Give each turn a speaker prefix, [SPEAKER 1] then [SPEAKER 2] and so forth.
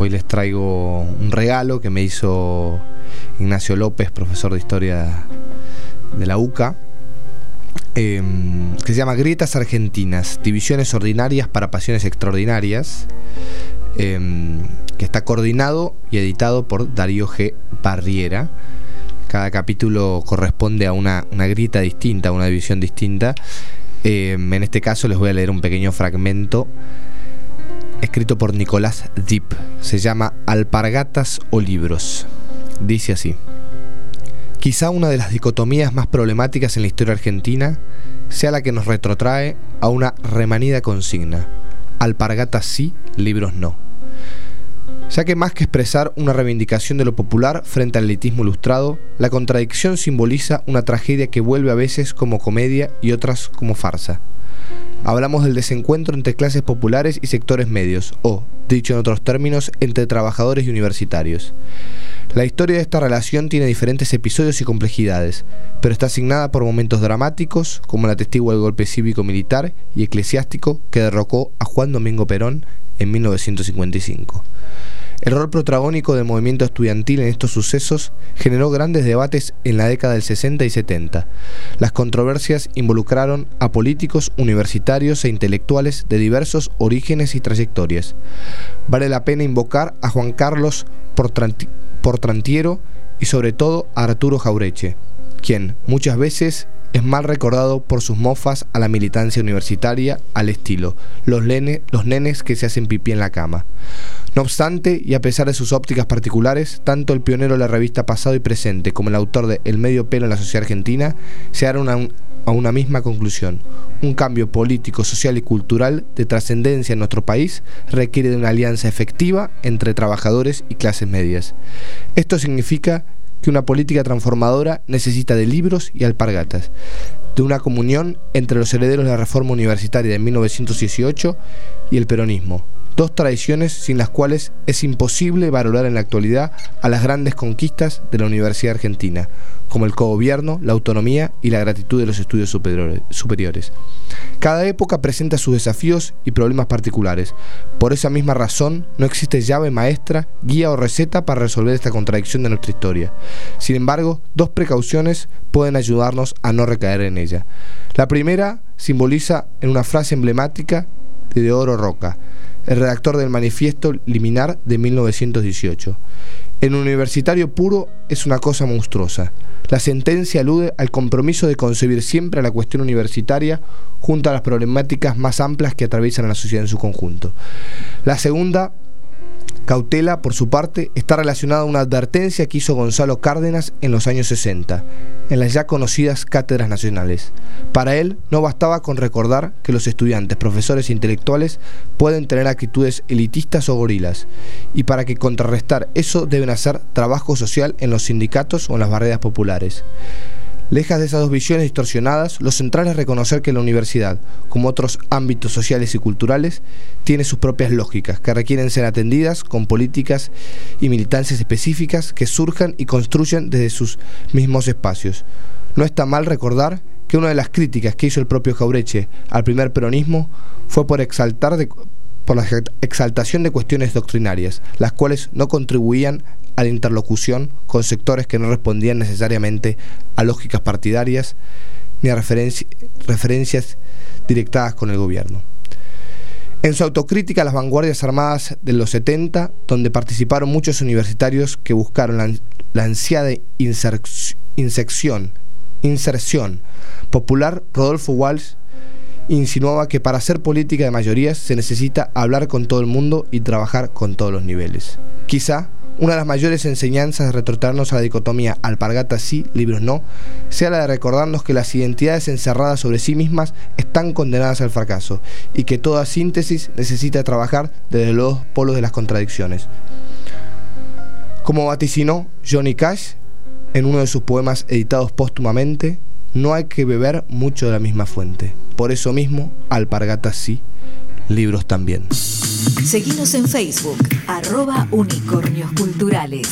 [SPEAKER 1] Hoy les traigo un regalo que me hizo Ignacio López, profesor de historia de la UCA, em, que se llama Grietas Argentinas, Divisiones Ordinarias para Pasiones Extraordinarias, em, que está coordinado y editado por Darío G. Barriera. Cada capítulo corresponde a una, una grieta distinta, a una división distinta. Em, en este caso les voy a leer un pequeño fragmento escrito por Nicolás Deep. Se llama Alpargatas o libros. Dice así. Quizá una de las dicotomías más problemáticas en la historia argentina sea la que nos retrotrae a una remanida consigna. Alpargatas sí, libros no. Ya que más que expresar una reivindicación de lo popular frente al elitismo ilustrado, la contradicción simboliza una tragedia que vuelve a veces como comedia y otras como farsa. Hablamos del desencuentro entre clases populares y sectores medios, o, dicho en otros términos, entre trabajadores y universitarios. La historia de esta relación tiene diferentes episodios y complejidades, pero está asignada por momentos dramáticos, como la testigo del golpe cívico-militar y eclesiástico que derrocó a Juan Domingo Perón en 1955. El rol protagónico del movimiento estudiantil en estos sucesos generó grandes debates en la década del 60 y 70. Las controversias involucraron a políticos, universitarios e intelectuales de diversos orígenes y trayectorias. Vale la pena invocar a Juan Carlos Portrantiero y sobre todo a Arturo Jaureche, quien muchas veces es mal recordado por sus mofas a la militancia universitaria al estilo los, los nenes que se hacen pipí en la cama. No obstante, y a pesar de sus ópticas particulares, tanto el pionero de la revista Pasado y Presente como el autor de El medio pelo en la sociedad argentina se llegaron a una misma conclusión. Un cambio político, social y cultural de trascendencia en nuestro país requiere de una alianza efectiva entre trabajadores y clases medias. Esto significa que una política transformadora necesita de libros y alpargatas, de una comunión entre los herederos de la reforma universitaria de 1918 y el peronismo, dos tradiciones sin las cuales es imposible valorar en la actualidad a las grandes conquistas de la Universidad Argentina, como el cogobierno, la autonomía y la gratitud de los estudios superiores. Cada época presenta sus desafíos y problemas particulares. Por esa misma razón, no existe llave maestra, guía o receta para resolver esta contradicción de nuestra historia. Sin embargo, dos precauciones pueden ayudarnos a no recaer en ella. La primera simboliza en una frase emblemática de Deodoro Roca, el redactor del manifiesto liminar de 1918. En universitario puro es una cosa monstruosa. La sentencia alude al compromiso de concebir siempre la cuestión universitaria junto a las problemáticas más amplias que atraviesan a la sociedad en su conjunto. La segunda Cautela, por su parte, está relacionada a una advertencia que hizo Gonzalo Cárdenas en los años 60, en las ya conocidas cátedras nacionales. Para él no bastaba con recordar que los estudiantes, profesores e intelectuales pueden tener actitudes elitistas o gorilas, y para contrarrestar eso deben hacer trabajo social en los sindicatos o en las barreras populares. Lejas de esas dos visiones distorsionadas, lo central es reconocer que la universidad, como otros ámbitos sociales y culturales, tiene sus propias lógicas, que requieren ser atendidas con políticas y militancias específicas que surjan y construyan desde sus mismos espacios. No está mal recordar que una de las críticas que hizo el propio Jaureche al primer peronismo fue por exaltar por la exaltación de cuestiones doctrinarias, las cuales no contribuían a la interlocución con sectores que no respondían necesariamente a lógicas partidarias ni a referencias directadas con el gobierno. En su autocrítica a las vanguardias armadas de los 70, donde participaron muchos universitarios que buscaron la, ansiada inserción, inserción popular, Rodolfo Walsh insinuaba que para hacer política de mayorías se necesita hablar con todo el mundo y trabajar con todos los niveles. Quizá una de las mayores enseñanzas de retrotraernos a la dicotomía alpargatas sí, libros no, sea la de recordarnos que las identidades encerradas sobre sí mismas están condenadas al fracaso y que toda síntesis necesita trabajar desde los polos de las contradicciones. Como vaticinó Johnny Cash en uno de sus poemas editados póstumamente, no hay que beber mucho de la misma fuente. Por eso mismo, alpargatas sí, libros también.
[SPEAKER 2] Seguimos en Facebook, arroba unicornios culturales.